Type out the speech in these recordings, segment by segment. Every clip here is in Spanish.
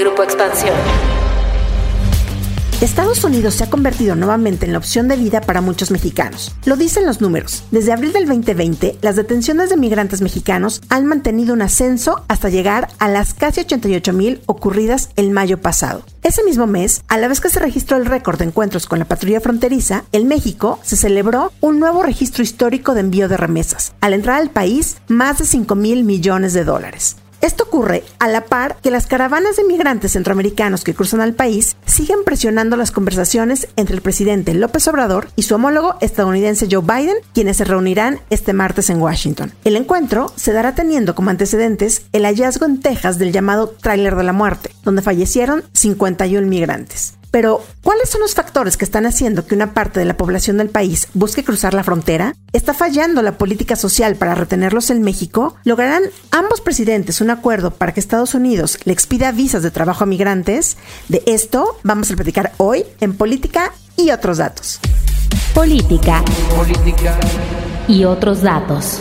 Grupo Expansión. Estados Unidos se ha convertido nuevamente en la opción de vida para muchos mexicanos. Lo dicen los números. Desde abril del 2020, las detenciones de migrantes mexicanos han mantenido un ascenso hasta llegar a las casi 88 mil ocurridas el mayo pasado. Ese mismo mes, a la vez que se registró el récord de encuentros con la patrulla fronteriza, en México se celebró un nuevo registro histórico de envío de remesas. Al entrar al país, más de 5 mil millones de dólares. Esto ocurre a la par que las caravanas de migrantes centroamericanos que cruzan al país siguen presionando las conversaciones entre el presidente López Obrador y su homólogo estadounidense Joe Biden, quienes se reunirán este martes en Washington. El encuentro se dará teniendo como antecedentes el hallazgo en Texas del llamado tráiler de la muerte, donde fallecieron 51 migrantes. Pero, ¿cuáles son los factores que están haciendo que una parte de la población del país busque cruzar la frontera? ¿Está fallando la política social para retenerlos en México? ¿Lograrán ambos presidentes un acuerdo para que Estados Unidos le expida visas de trabajo a migrantes? De esto vamos a platicar hoy en Política y otros datos. Política. Política. Y otros datos.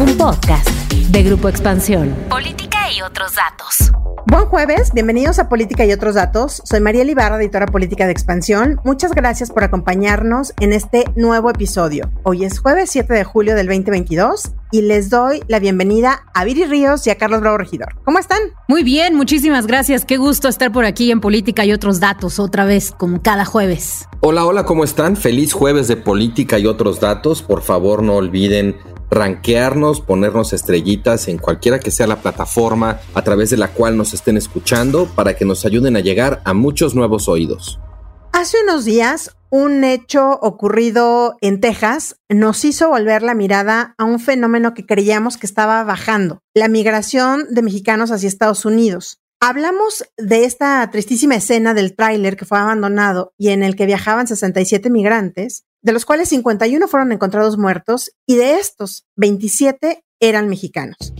Un podcast de Grupo Expansión. Política y otros datos. Buen jueves, bienvenidos a Política y otros datos. Soy María Ibarra, editora política de Expansión. Muchas gracias por acompañarnos en este nuevo episodio. Hoy es jueves 7 de julio del 2022 y les doy la bienvenida a Viri Ríos y a Carlos Bravo Regidor. ¿Cómo están? Muy bien, muchísimas gracias. Qué gusto estar por aquí en Política y otros datos otra vez, como cada jueves. Hola, hola, ¿cómo están? Feliz jueves de Política y otros datos. Por favor, no olviden ranquearnos, ponernos estrellitas en cualquiera que sea la plataforma a través de la cual nos estén escuchando para que nos ayuden a llegar a muchos nuevos oídos. Hace unos días, un hecho ocurrido en Texas nos hizo volver la mirada a un fenómeno que creíamos que estaba bajando, la migración de mexicanos hacia Estados Unidos. Hablamos de esta tristísima escena del tráiler que fue abandonado y en el que viajaban 67 migrantes, de los cuales 51 fueron encontrados muertos y de estos 27 eran mexicanos.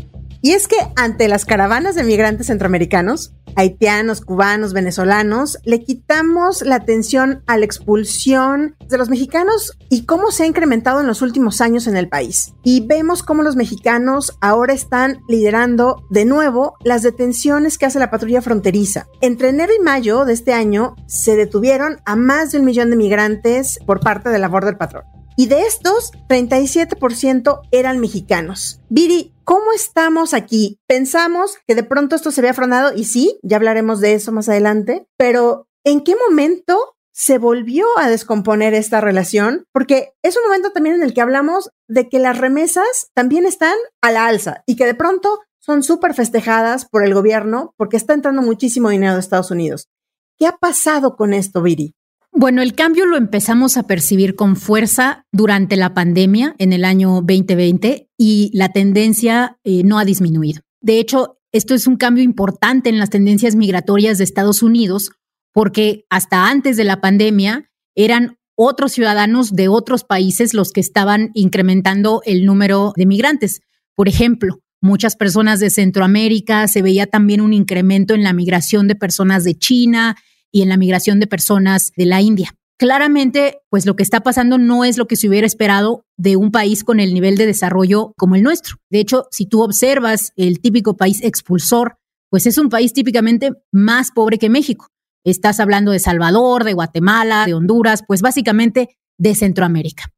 Y es que ante las caravanas de migrantes centroamericanos, haitianos, cubanos, venezolanos, le quitamos la atención a la expulsión de los mexicanos y cómo se ha incrementado en los últimos años en el país. Y vemos cómo los mexicanos ahora están liderando de nuevo las detenciones que hace la patrulla fronteriza. Entre enero y mayo de este año se detuvieron a más de un millón de migrantes por parte de la Border Patrol. Y de estos, 37% eran mexicanos. Viri, ¿cómo estamos aquí? Pensamos que de pronto esto se había frenado y sí, ya hablaremos de eso más adelante, pero ¿en qué momento se volvió a descomponer esta relación? Porque es un momento también en el que hablamos de que las remesas también están a la alza y que de pronto son súper festejadas por el gobierno porque está entrando muchísimo dinero de Estados Unidos. ¿Qué ha pasado con esto, Viri? Bueno, el cambio lo empezamos a percibir con fuerza durante la pandemia en el año 2020 y la tendencia eh, no ha disminuido. De hecho, esto es un cambio importante en las tendencias migratorias de Estados Unidos porque hasta antes de la pandemia eran otros ciudadanos de otros países los que estaban incrementando el número de migrantes. Por ejemplo, muchas personas de Centroamérica, se veía también un incremento en la migración de personas de China, y en la migración de personas de la India. Claramente, pues lo que está pasando no es lo que se hubiera esperado de un país con el nivel de desarrollo como el nuestro. De hecho, si tú observas el típico país expulsor, pues es un país típicamente más pobre que México. Estás hablando de Salvador, de Guatemala, de Honduras, pues básicamente de Centroamérica.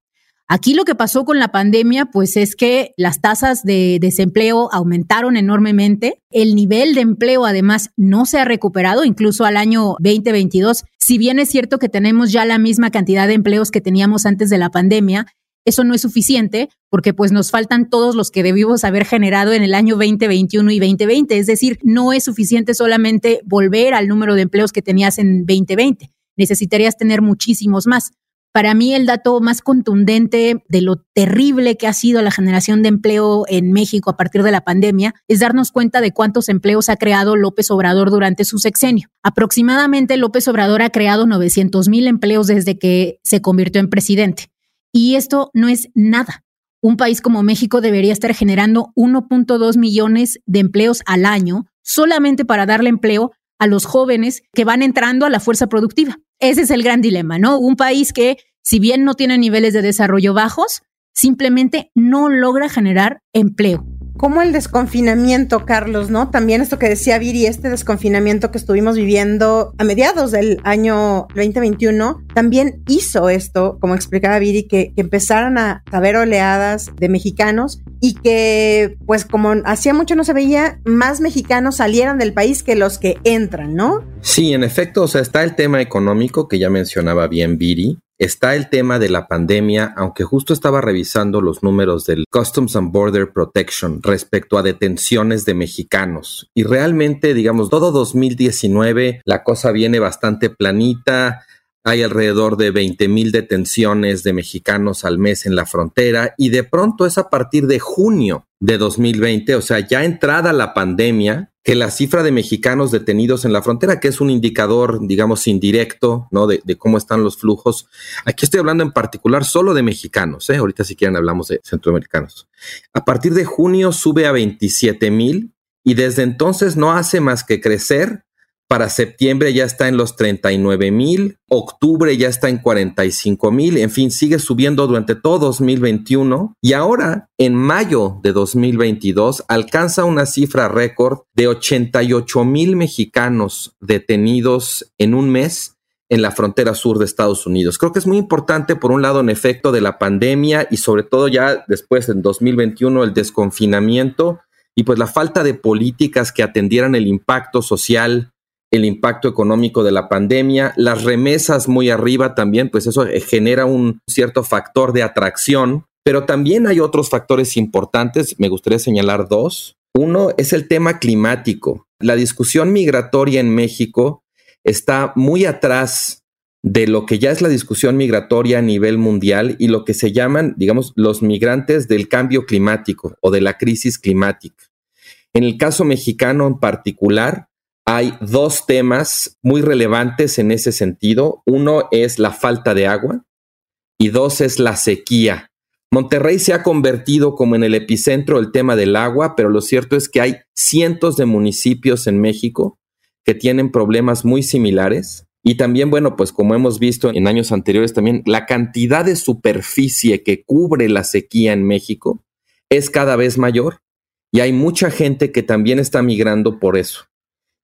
Aquí lo que pasó con la pandemia, pues es que las tasas de desempleo aumentaron enormemente. El nivel de empleo además no se ha recuperado, incluso al año 2022. Si bien es cierto que tenemos ya la misma cantidad de empleos que teníamos antes de la pandemia, eso no es suficiente porque pues nos faltan todos los que debimos haber generado en el año 2021 y 2020. Es decir, no es suficiente solamente volver al número de empleos que tenías en 2020. Necesitarías tener muchísimos más. Para mí el dato más contundente de lo terrible que ha sido la generación de empleo en México a partir de la pandemia es darnos cuenta de cuántos empleos ha creado López Obrador durante su sexenio. Aproximadamente López Obrador ha creado 900 mil empleos desde que se convirtió en presidente. Y esto no es nada. Un país como México debería estar generando 1.2 millones de empleos al año solamente para darle empleo a los jóvenes que van entrando a la fuerza productiva. Ese es el gran dilema, ¿no? Un país que, si bien no tiene niveles de desarrollo bajos, simplemente no logra generar empleo. Cómo el desconfinamiento, Carlos, ¿no? También esto que decía Viri, este desconfinamiento que estuvimos viviendo a mediados del año 2021, también hizo esto, como explicaba Viri, que, que empezaran a haber oleadas de mexicanos y que, pues como hacía mucho no se veía, más mexicanos salieran del país que los que entran, ¿no? Sí, en efecto, o sea, está el tema económico que ya mencionaba bien Viri, está el tema de la pandemia, aunque justo estaba revisando los números del Customs and Border Protection respecto a detenciones de mexicanos. Y realmente, digamos, todo 2019 la cosa viene bastante planita. Hay alrededor de 20 mil detenciones de mexicanos al mes en la frontera y de pronto es a partir de junio de 2020, o sea, ya entrada la pandemia, que la cifra de mexicanos detenidos en la frontera, que es un indicador, digamos, indirecto, ¿no? De, cómo están los flujos. Aquí estoy hablando en particular solo de mexicanos, ¿eh? Ahorita si quieren hablamos de centroamericanos. A partir de junio sube a 27 mil y desde entonces no hace más que crecer para septiembre ya está en los 39 mil, octubre ya está en 45 mil, en fin, sigue subiendo durante todo 2021 y ahora en mayo de 2022 alcanza una cifra récord de 88 mil mexicanos detenidos en un mes en la frontera sur de Estados Unidos. Creo que es muy importante, por un lado, en efecto de la pandemia y sobre todo ya después en 2021 el desconfinamiento y pues la falta de políticas que atendieran el impacto social el impacto económico de la pandemia, las remesas muy arriba también, pues eso genera un cierto factor de atracción, pero también hay otros factores importantes, me gustaría señalar dos. Uno es el tema climático. La discusión migratoria en México está muy atrás de lo que ya es la discusión migratoria a nivel mundial y lo que se llaman, digamos, los migrantes del cambio climático o de la crisis climática. En el caso mexicano en particular, hay dos temas muy relevantes en ese sentido. Uno es la falta de agua y dos es la sequía. Monterrey se ha convertido como en el epicentro del tema del agua, pero lo cierto es que hay cientos de municipios en México que tienen problemas muy similares. Y también, bueno, pues como hemos visto en años anteriores también, la cantidad de superficie que cubre la sequía en México es cada vez mayor y hay mucha gente que también está migrando por eso.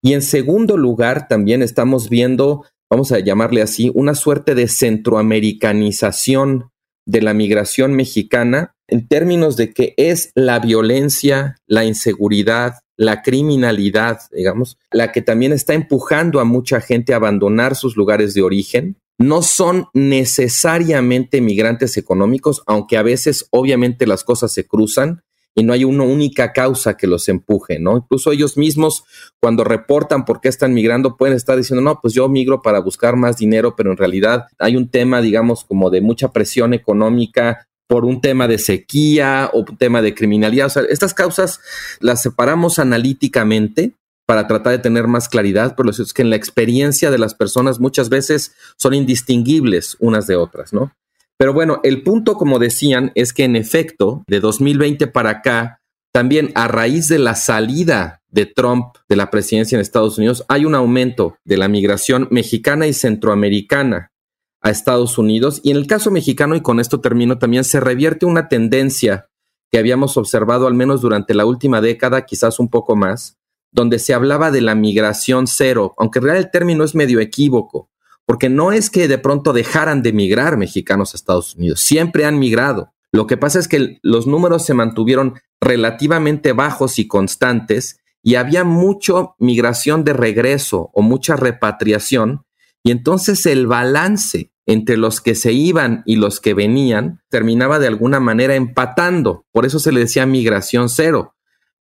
Y en segundo lugar, también estamos viendo, vamos a llamarle así, una suerte de centroamericanización de la migración mexicana en términos de que es la violencia, la inseguridad, la criminalidad, digamos, la que también está empujando a mucha gente a abandonar sus lugares de origen. No son necesariamente migrantes económicos, aunque a veces obviamente las cosas se cruzan, y no hay una única causa que los empuje, ¿no? Incluso ellos mismos, cuando reportan por qué están migrando, pueden estar diciendo, no, pues yo migro para buscar más dinero, pero en realidad hay un tema, digamos, como de mucha presión económica por un tema de sequía o un tema de criminalidad. O sea, estas causas las separamos analíticamente para tratar de tener más claridad, pero lo es que en la experiencia de las personas muchas veces son indistinguibles unas de otras, ¿no? Pero bueno, el punto, como decían, es que en efecto, de 2020 para acá, también a raíz de la salida de Trump de la presidencia en Estados Unidos, hay un aumento de la migración mexicana y centroamericana a Estados Unidos. Y en el caso mexicano, y con esto termino, también se revierte una tendencia que habíamos observado al menos durante la última década, quizás un poco más, donde se hablaba de la migración cero, aunque en realidad el término es medio equívoco porque no es que de pronto dejaran de migrar mexicanos a Estados Unidos, siempre han migrado. Lo que pasa es que los números se mantuvieron relativamente bajos y constantes y había mucha migración de regreso o mucha repatriación y entonces el balance entre los que se iban y los que venían terminaba de alguna manera empatando. Por eso se le decía migración cero.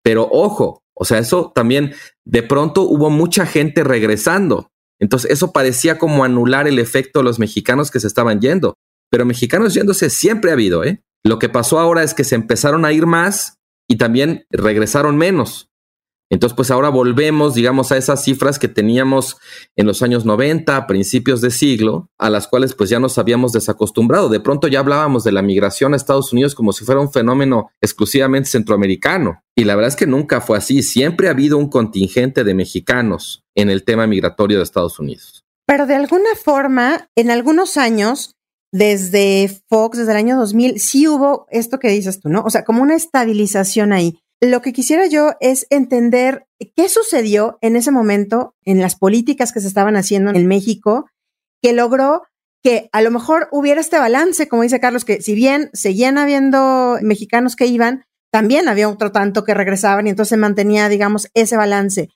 Pero ojo, o sea, eso también de pronto hubo mucha gente regresando. Entonces, eso parecía como anular el efecto de los mexicanos que se estaban yendo. Pero mexicanos yéndose siempre ha habido, ¿eh? Lo que pasó ahora es que se empezaron a ir más y también regresaron menos. Entonces, pues ahora volvemos, digamos, a esas cifras que teníamos en los años 90, a principios de siglo, a las cuales pues ya nos habíamos desacostumbrado. De pronto ya hablábamos de la migración a Estados Unidos como si fuera un fenómeno exclusivamente centroamericano. Y la verdad es que nunca fue así. Siempre ha habido un contingente de mexicanos en el tema migratorio de Estados Unidos. Pero de alguna forma, en algunos años, desde Fox, desde el año 2000, sí hubo esto que dices tú, ¿no? O sea, como una estabilización ahí. Lo que quisiera yo es entender qué sucedió en ese momento en las políticas que se estaban haciendo en México que logró que a lo mejor hubiera este balance, como dice Carlos, que si bien seguían habiendo mexicanos que iban, también había otro tanto que regresaban y entonces se mantenía, digamos, ese balance,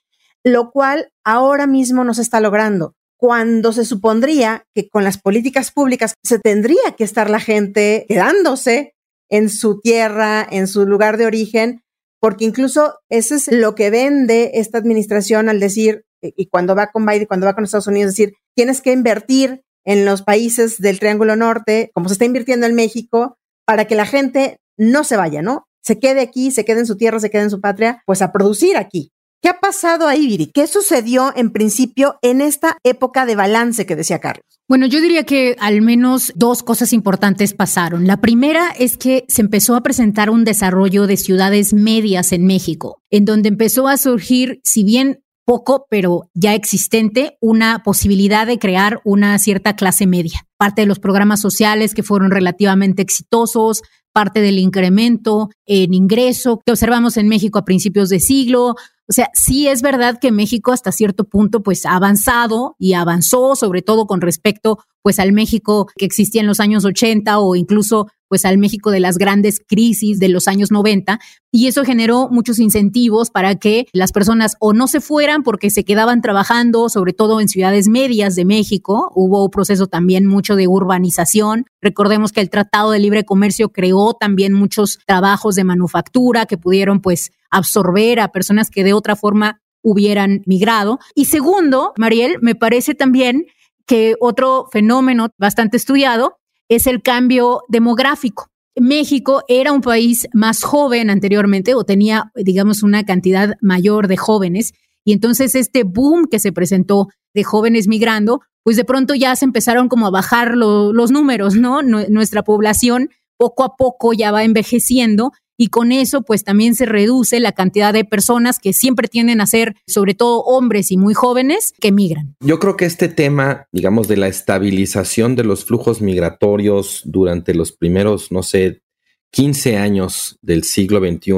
lo cual ahora mismo no se está logrando. Cuando se supondría que con las políticas públicas se tendría que estar la gente quedándose en su tierra, en su lugar de origen, porque incluso eso es lo que vende esta administración al decir, y cuando va con Biden, cuando va con Estados Unidos, decir, tienes que invertir en los países del Triángulo Norte, como se está invirtiendo en México, para que la gente no se vaya, ¿no? Se quede aquí, se quede en su tierra, se quede en su patria, pues a producir aquí. ¿Qué ha pasado ahí, Viri? ¿Qué sucedió en principio en esta época de balance que decía Carlos? Bueno, yo diría que al menos dos cosas importantes pasaron. La primera es que se empezó a presentar un desarrollo de ciudades medias en México, en donde empezó a surgir, si bien poco, pero ya existente, una posibilidad de crear una cierta clase media. Parte de los programas sociales que fueron relativamente exitosos, parte del incremento en ingreso que observamos en México a principios de siglo. O sea, sí es verdad que México hasta cierto punto pues ha avanzado y avanzó sobre todo con respecto pues al México que existía en los años 80 o incluso pues al México de las grandes crisis de los años 90 y eso generó muchos incentivos para que las personas o no se fueran porque se quedaban trabajando, sobre todo en ciudades medias de México. Hubo un proceso también mucho de urbanización. Recordemos que el Tratado de Libre Comercio creó también muchos trabajos de manufactura que pudieron pues absorber a personas que de otra forma hubieran migrado. Y segundo, Mariel, me parece también que otro fenómeno bastante estudiado es el cambio demográfico. México era un país más joven anteriormente o tenía, digamos, una cantidad mayor de jóvenes. Y entonces este boom que se presentó de jóvenes migrando, pues de pronto ya se empezaron como a bajar los números, ¿no? Nuestra población poco a poco ya va envejeciendo y con eso pues también se reduce la cantidad de personas que siempre tienden a ser, sobre todo hombres y muy jóvenes, que migran. Yo creo que este tema, digamos, de la estabilización de los flujos migratorios durante los primeros, no sé, 15 años del siglo XXI,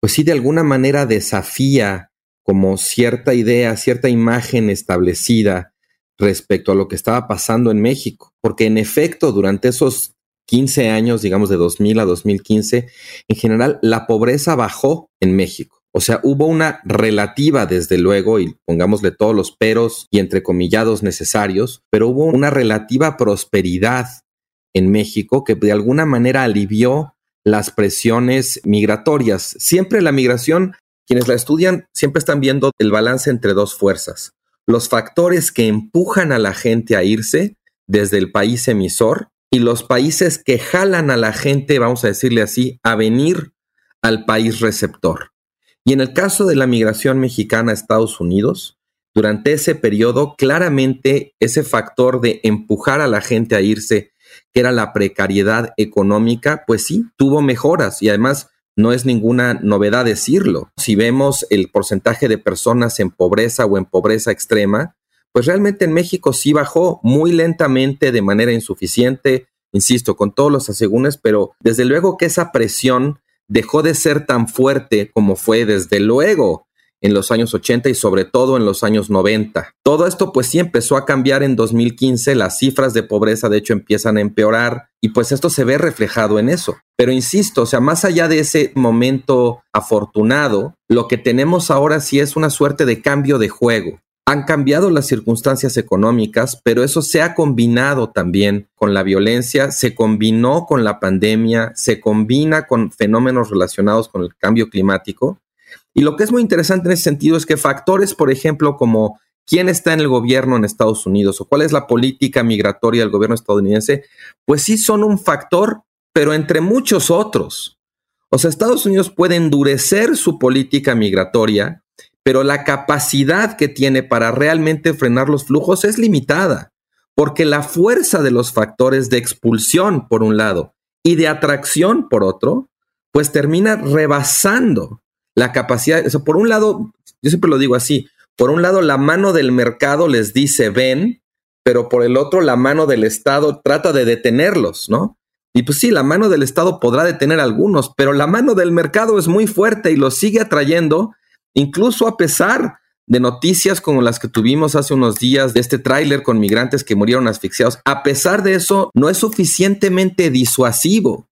pues sí de alguna manera desafía como cierta idea, cierta imagen establecida respecto a lo que estaba pasando en México, porque en efecto durante esos 15 años, digamos de 2000 a 2015, en general la pobreza bajó en México. O sea, hubo una relativa, desde luego, y pongámosle todos los peros y entrecomillados necesarios, pero hubo una relativa prosperidad en México que de alguna manera alivió las presiones migratorias. Siempre la migración, quienes la estudian, siempre están viendo el balance entre dos fuerzas. Los factores que empujan a la gente a irse desde el país emisor y los países que jalan a la gente, vamos a decirle así, a venir al país receptor. Y en el caso de la migración mexicana a Estados Unidos, durante ese periodo, claramente ese factor de empujar a la gente a irse, que era la precariedad económica, pues sí, tuvo mejoras y además no es ninguna novedad decirlo. Si vemos el porcentaje de personas en pobreza o en pobreza extrema, pues realmente en México sí bajó muy lentamente, de manera insuficiente, insisto, con todos los asegúnes, pero desde luego que esa presión dejó de ser tan fuerte como fue desde luego en los años 80 y sobre todo en los años 90. Todo esto pues sí empezó a cambiar en 2015, las cifras de pobreza de hecho empiezan a empeorar y pues esto se ve reflejado en eso. Pero insisto, o sea, más allá de ese momento afortunado, lo que tenemos ahora sí es una suerte de cambio de juego. Han cambiado las circunstancias económicas, pero eso se ha combinado también con la violencia, se combinó con la pandemia, se combina con fenómenos relacionados con el cambio climático. Y lo que es muy interesante en ese sentido es que factores, por ejemplo, como quién está en el gobierno en Estados Unidos o cuál es la política migratoria del gobierno estadounidense, pues sí son un factor, pero entre muchos otros. O sea, Estados Unidos puede endurecer su política migratoria pero la capacidad que tiene para realmente frenar los flujos es limitada, porque la fuerza de los factores de expulsión, por un lado, y de atracción, por otro, pues termina rebasando la capacidad. Por un lado, yo siempre lo digo así, por un lado la mano del mercado les dice ven, pero por el otro la mano del Estado trata de detenerlos, ¿no? Y pues sí, la mano del Estado podrá detener algunos, pero la mano del mercado es muy fuerte y los sigue atrayendo, incluso a pesar de noticias como las que tuvimos hace unos días de este tráiler con migrantes que murieron asfixiados. A pesar de eso, no es suficientemente disuasivo,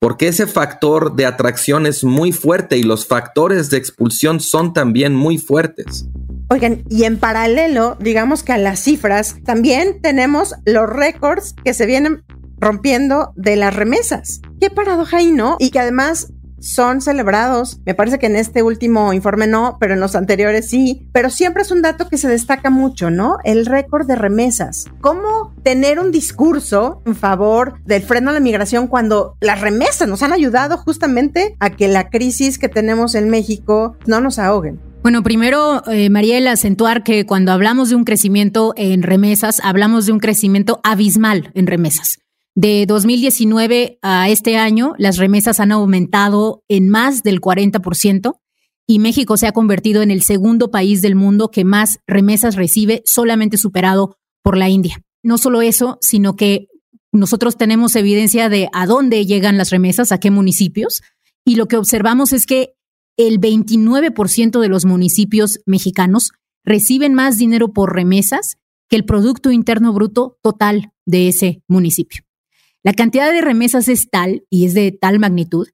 porque ese factor de atracción es muy fuerte y los factores de expulsión son también muy fuertes. Oigan, y en paralelo, digamos que a las cifras, también tenemos los récords que se vienen rompiendo de las remesas. Qué paradoja ahí, ¿no? Y que además son celebrados. Me parece que en este último informe no, pero en los anteriores sí. Pero siempre es un dato que se destaca mucho, ¿no? El récord de remesas. ¿Cómo tener un discurso en favor del freno a la migración cuando las remesas nos han ayudado justamente a que la crisis que tenemos en México no nos ahoguen? Bueno, primero, eh, Mariela, acentuar que cuando hablamos de un crecimiento en remesas, hablamos de un crecimiento abismal en remesas. De 2019 a este año, las remesas han aumentado en más del 40% y México se ha convertido en el segundo país del mundo que más remesas recibe, solamente superado por la India. No solo eso, sino que nosotros tenemos evidencia de a dónde llegan las remesas, a qué municipios, y lo que observamos es que el 29% de los municipios mexicanos reciben más dinero por remesas que el Producto Interno Bruto total de ese municipio. La cantidad de remesas es tal y es de tal magnitud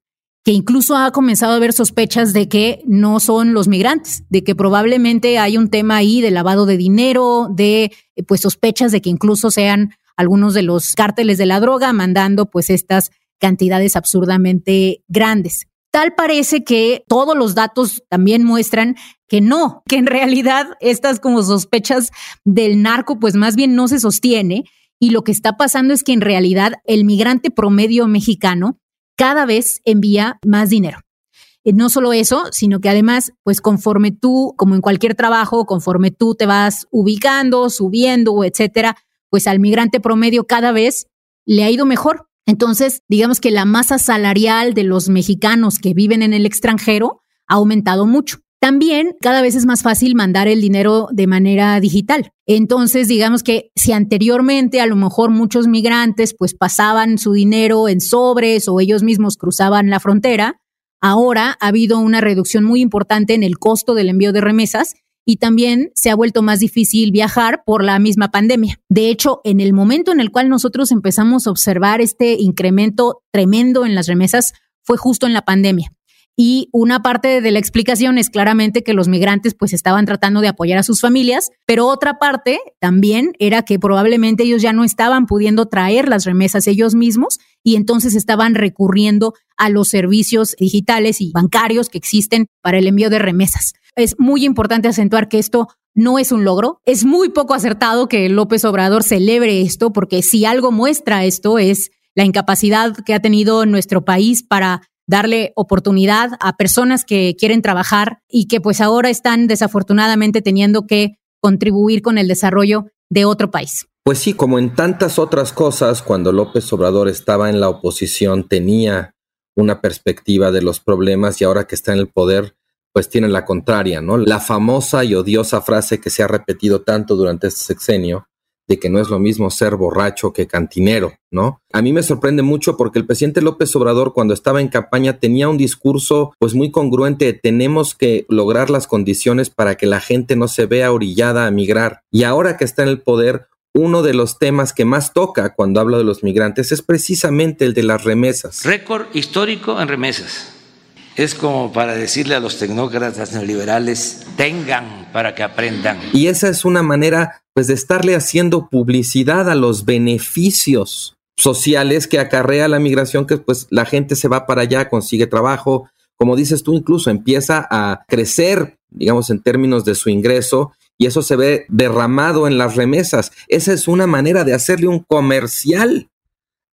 que incluso ha comenzado a haber sospechas de que no son los migrantes, de que probablemente hay un tema ahí de lavado de dinero, de eh, pues sospechas de que incluso sean algunos de los cárteles de la droga mandando pues estas cantidades absurdamente grandes. Tal parece que todos los datos también muestran que no, que en realidad estas como sospechas del narco pues más bien no se sostiene y lo que está pasando es que en realidad el migrante promedio mexicano cada vez envía más dinero. Eh, no solo eso, sino que además, pues conforme tú, como en cualquier trabajo, conforme tú te vas ubicando, subiendo, etcétera, pues al migrante promedio cada vez le ha ido mejor. Entonces, digamos que la masa salarial de los mexicanos que viven en el extranjero ha aumentado mucho. También cada vez es más fácil mandar el dinero de manera digital. Entonces, digamos que si anteriormente a lo mejor muchos migrantes pues pasaban su dinero en sobres o ellos mismos cruzaban la frontera, ahora ha habido una reducción muy importante en el costo del envío de remesas y también se ha vuelto más difícil viajar por la misma pandemia. De hecho, en el momento en el cual nosotros empezamos a observar este incremento tremendo en las remesas fue justo en la pandemia. Y una parte de la explicación es claramente que los migrantes pues estaban tratando de apoyar a sus familias, pero otra parte también era que probablemente ellos ya no estaban pudiendo traer las remesas ellos mismos y entonces estaban recurriendo a los servicios digitales y bancarios que existen para el envío de remesas. Es muy importante acentuar que esto no es un logro. Es muy poco acertado que López Obrador celebre esto, porque si algo muestra esto es la incapacidad que ha tenido nuestro país para darle oportunidad a personas que quieren trabajar y que pues ahora están desafortunadamente teniendo que contribuir con el desarrollo de otro país. Pues sí, como en tantas otras cosas, cuando López Obrador estaba en la oposición tenía una perspectiva de los problemas y ahora que está en el poder, pues tiene la contraria, ¿no? La famosa y odiosa frase que se ha repetido tanto durante este sexenio, de que no es lo mismo ser borracho que cantinero, ¿no? A mí me sorprende mucho porque el presidente López Obrador cuando estaba en campaña tenía un discurso pues muy congruente, tenemos que lograr las condiciones para que la gente no se vea orillada a migrar. Y ahora que está en el poder, uno de los temas que más toca cuando habla de los migrantes es precisamente el de las remesas. Récord histórico en remesas. Es como para decirle a los tecnócratas neoliberales, tengan para que aprendan. Y esa es una manera pues de estarle haciendo publicidad a los beneficios sociales que acarrea la migración, que pues la gente se va para allá, consigue trabajo, como dices tú, incluso empieza a crecer, digamos, en términos de su ingreso, y eso se ve derramado en las remesas. Esa es una manera de hacerle un comercial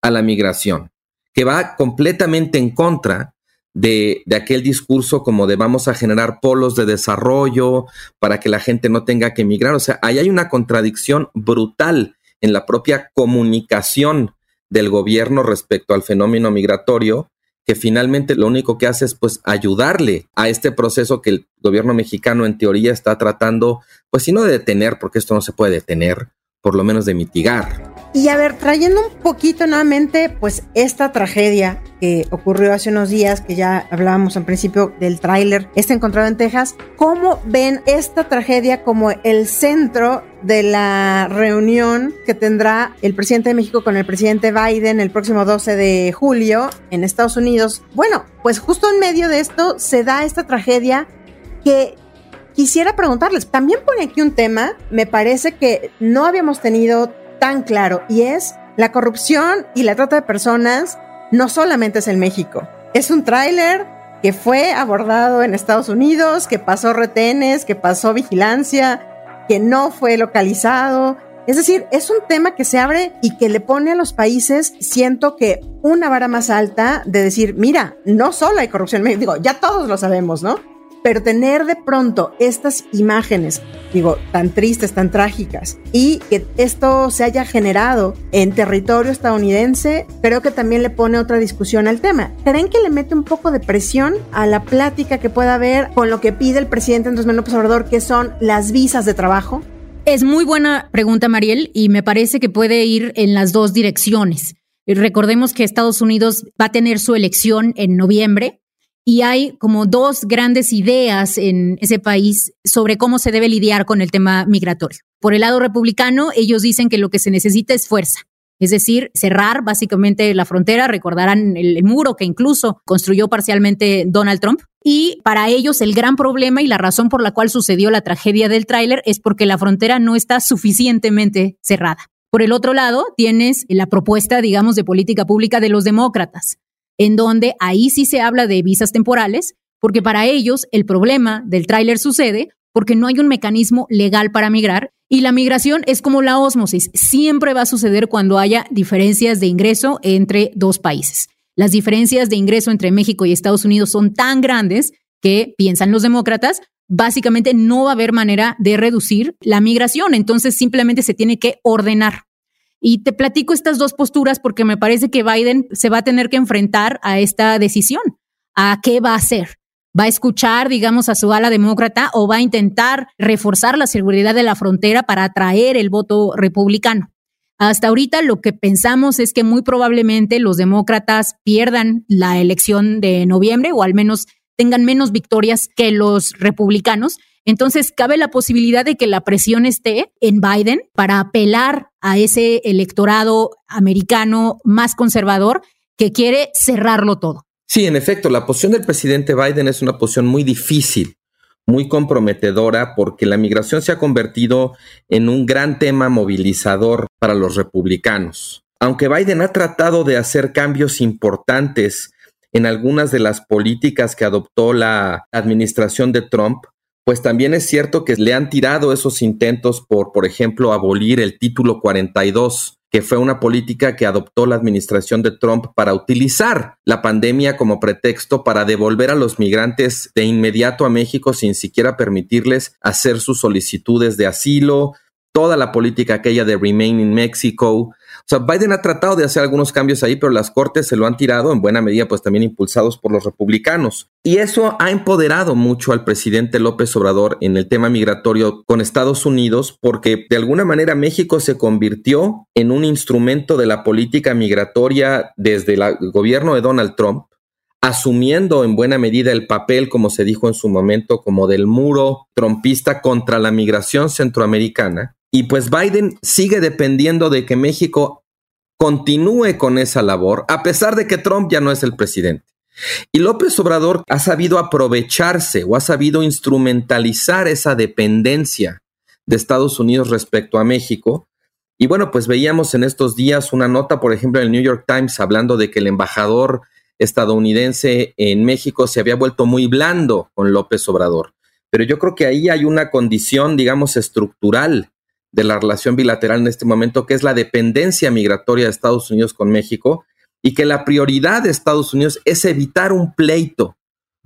a la migración, que va completamente en contra de, aquel discurso como de vamos a generar polos de desarrollo para que la gente no tenga que emigrar. O sea, ahí hay una contradicción brutal en la propia comunicación del gobierno respecto al fenómeno migratorio, que finalmente lo único que hace es pues ayudarle a este proceso que el gobierno mexicano en teoría está tratando, pues si no de detener, porque esto no se puede detener, por lo menos de mitigar. Y a ver, trayendo un poquito nuevamente, pues esta tragedia que ocurrió hace unos días, que ya hablábamos al principio del tráiler, este encontrado en Texas, ¿cómo ven esta tragedia como el centro de la reunión que tendrá el presidente de México con el presidente Biden el próximo 12 de julio en Estados Unidos? Bueno, pues justo en medio de esto se da esta tragedia que quisiera preguntarles, también pone aquí un tema, me parece que no habíamos tenido tan claro y es la corrupción y la trata de personas no solamente es en México. Es un tráiler que fue abordado en Estados Unidos, que pasó retenes, que pasó vigilancia, que no fue localizado. Es decir, es un tema que se abre y que le pone a los países, siento que una vara más alta de decir, mira, no solo hay corrupción, digo, ya todos lo sabemos, ¿no? Pero tener de pronto estas imágenes, digo, tan tristes, tan trágicas, y que esto se haya generado en territorio estadounidense, creo que también le pone otra discusión al tema. ¿Creen que le mete un poco de presión a la plática que pueda haber con lo que pide el presidente Andrés Manuel López que son las visas de trabajo? Es muy buena pregunta, Mariel, y me parece que puede ir en las dos direcciones. Recordemos que Estados Unidos va a tener su elección en noviembre y hay como dos grandes ideas en ese país sobre cómo se debe lidiar con el tema migratorio. Por el lado republicano, ellos dicen que lo que se necesita es fuerza. Es decir, cerrar básicamente la frontera, recordarán el, muro que incluso construyó parcialmente Donald Trump. Y para ellos el gran problema y la razón por la cual sucedió la tragedia del tráiler es porque la frontera no está suficientemente cerrada. Por el otro lado, tienes la propuesta, digamos, de política pública de los demócratas, en donde ahí sí se habla de visas temporales, porque para ellos el problema del tráiler sucede porque no hay un mecanismo legal para migrar y la migración es como la ósmosis, siempre va a suceder cuando haya diferencias de ingreso entre dos países. Las diferencias de ingreso entre México y Estados Unidos son tan grandes que, piensan los demócratas, básicamente no va a haber manera de reducir la migración, entonces simplemente se tiene que ordenar. Y te platico estas dos posturas porque me parece que Biden se va a tener que enfrentar a esta decisión. ¿A qué va a hacer? ¿Va a escuchar, digamos, a su ala demócrata o va a intentar reforzar la seguridad de la frontera para atraer el voto republicano? Hasta ahorita lo que pensamos es que muy probablemente los demócratas pierdan la elección de noviembre o al menos tengan menos victorias que los republicanos entonces, cabe la posibilidad de que la presión esté en Biden para apelar a ese electorado americano más conservador que quiere cerrarlo todo. Sí, en efecto, la posición del presidente Biden es una posición muy difícil, muy comprometedora, porque la migración se ha convertido en un gran tema movilizador para los republicanos. Aunque Biden ha tratado de hacer cambios importantes en algunas de las políticas que adoptó la administración de Trump, pues también es cierto que le han tirado esos intentos por, por ejemplo, abolir el título 42 que fue una política que adoptó la administración de Trump para utilizar la pandemia como pretexto para devolver a los migrantes de inmediato a México sin siquiera permitirles hacer sus solicitudes de asilo, toda la política aquella de Remain in Mexico, sea, Biden ha tratado de hacer algunos cambios ahí, pero las cortes se lo han tirado en buena medida, pues también impulsados por los republicanos. Y eso ha empoderado mucho al presidente López Obrador en el tema migratorio con Estados Unidos, porque de alguna manera México se convirtió en un instrumento de la política migratoria desde el gobierno de Donald Trump asumiendo en buena medida el papel, como se dijo en su momento, como del muro trompista contra la migración centroamericana. Y pues Biden sigue dependiendo de que México continúe con esa labor, a pesar de que Trump ya no es el presidente. Y López Obrador ha sabido aprovecharse o ha sabido instrumentalizar esa dependencia de Estados Unidos respecto a México. Y bueno, pues veíamos en estos días una nota, por ejemplo, en el New York Times hablando de que el embajador estadounidense en México se había vuelto muy blando con López Obrador. Pero yo creo que ahí hay una condición, digamos, estructural de la relación bilateral en este momento, que es la dependencia migratoria de Estados Unidos con México, y que la prioridad de Estados Unidos es evitar un pleito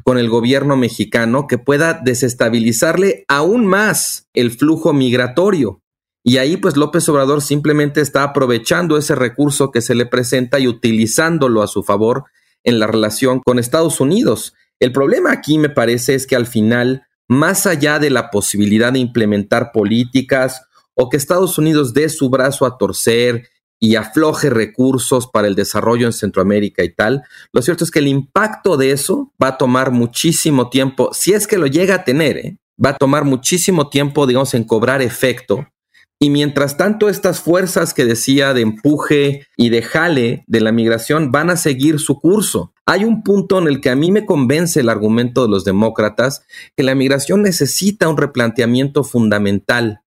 con el gobierno mexicano que pueda desestabilizarle aún más el flujo migratorio. Y ahí pues López Obrador simplemente está aprovechando ese recurso que se le presenta y utilizándolo a su favor en la relación con Estados Unidos. El problema aquí me parece es que al final, más allá de la posibilidad de implementar políticas o que Estados Unidos dé su brazo a torcer y afloje recursos para el desarrollo en Centroamérica y tal, lo cierto es que el impacto de eso va a tomar muchísimo tiempo, si es que lo llega a tener, ¿eh? va a tomar muchísimo tiempo, digamos, en cobrar efecto. Y mientras tanto, estas fuerzas que decía de empuje y de jale de la migración van a seguir su curso. Hay un punto en el que a mí me convence el argumento de los demócratas que la migración necesita un replanteamiento fundamental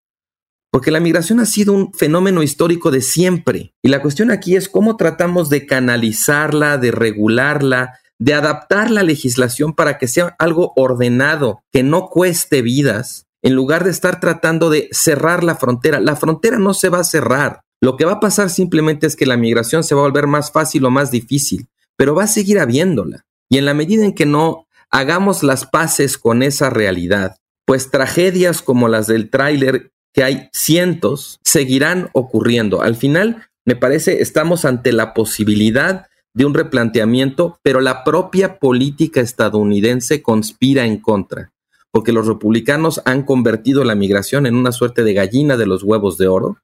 porque la migración ha sido un fenómeno histórico de siempre. Y la cuestión aquí es cómo tratamos de canalizarla, de regularla, de adaptar la legislación para que sea algo ordenado, que no cueste vidas, en lugar de estar tratando de cerrar la frontera. La frontera no se va a cerrar. Lo que va a pasar simplemente es que la migración se va a volver más fácil o más difícil, pero va a seguir habiéndola. Y en la medida en que no hagamos las paces con esa realidad, pues tragedias como las del tráiler que hay cientos, seguirán ocurriendo. Al final, me parece, estamos ante la posibilidad de un replanteamiento, pero la propia política estadounidense conspira en contra, porque los republicanos han convertido la migración en una suerte de gallina de los huevos de oro,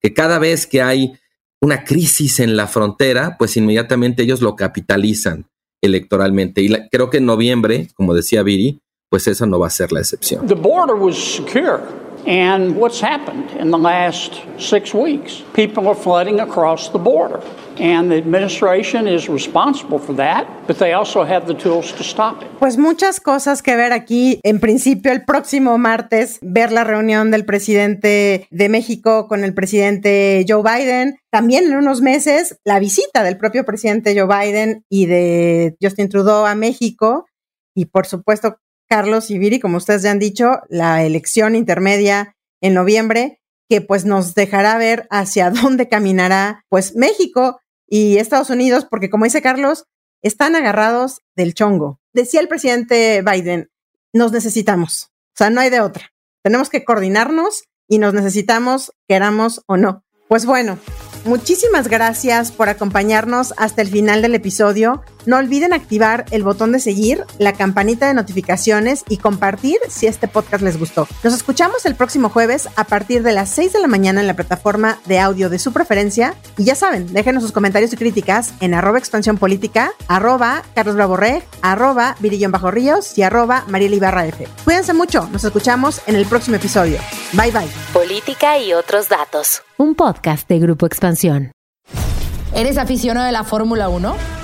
que cada vez que hay una crisis en la frontera, pues inmediatamente ellos lo capitalizan electoralmente. Y creo que en noviembre, como decía Viri, pues esa no va a ser la excepción. The border was secure. And what's happened in the last six weeks? People are flooding across the border. And the administration is responsible for that, but they also have the tools to stop it. Pues muchas cosas que ver aquí. En principio, el próximo martes, ver la reunión del presidente de México con el presidente Joe Biden. También en unos meses, la visita del propio presidente Joe Biden y de Justin Trudeau a México. Y por supuesto, Carlos y Viri, como ustedes ya han dicho, la elección intermedia en noviembre, que pues nos dejará ver hacia dónde caminará pues México y Estados Unidos, porque como dice Carlos, están agarrados del chongo. Decía el presidente Biden, nos necesitamos, o sea, no hay de otra. Tenemos que coordinarnos y nos necesitamos, queramos o no. Pues bueno, Muchísimas gracias por acompañarnos hasta el final del episodio. No olviden activar el botón de seguir, la campanita de notificaciones y compartir si este podcast les gustó. Nos escuchamos el próximo jueves a partir de las 6 de la mañana en la plataforma de audio de su preferencia. Y ya saben, déjenos sus comentarios y críticas en arroba expansión política, arroba Carlos Bravo arroba Virillón Bajo Ríos y arroba Mariela Ibarra F. Cuídense mucho, nos escuchamos en el próximo episodio. Bye bye. Política y otros datos un podcast de Grupo Expansión. ¿Eres aficionado de la Fórmula 1?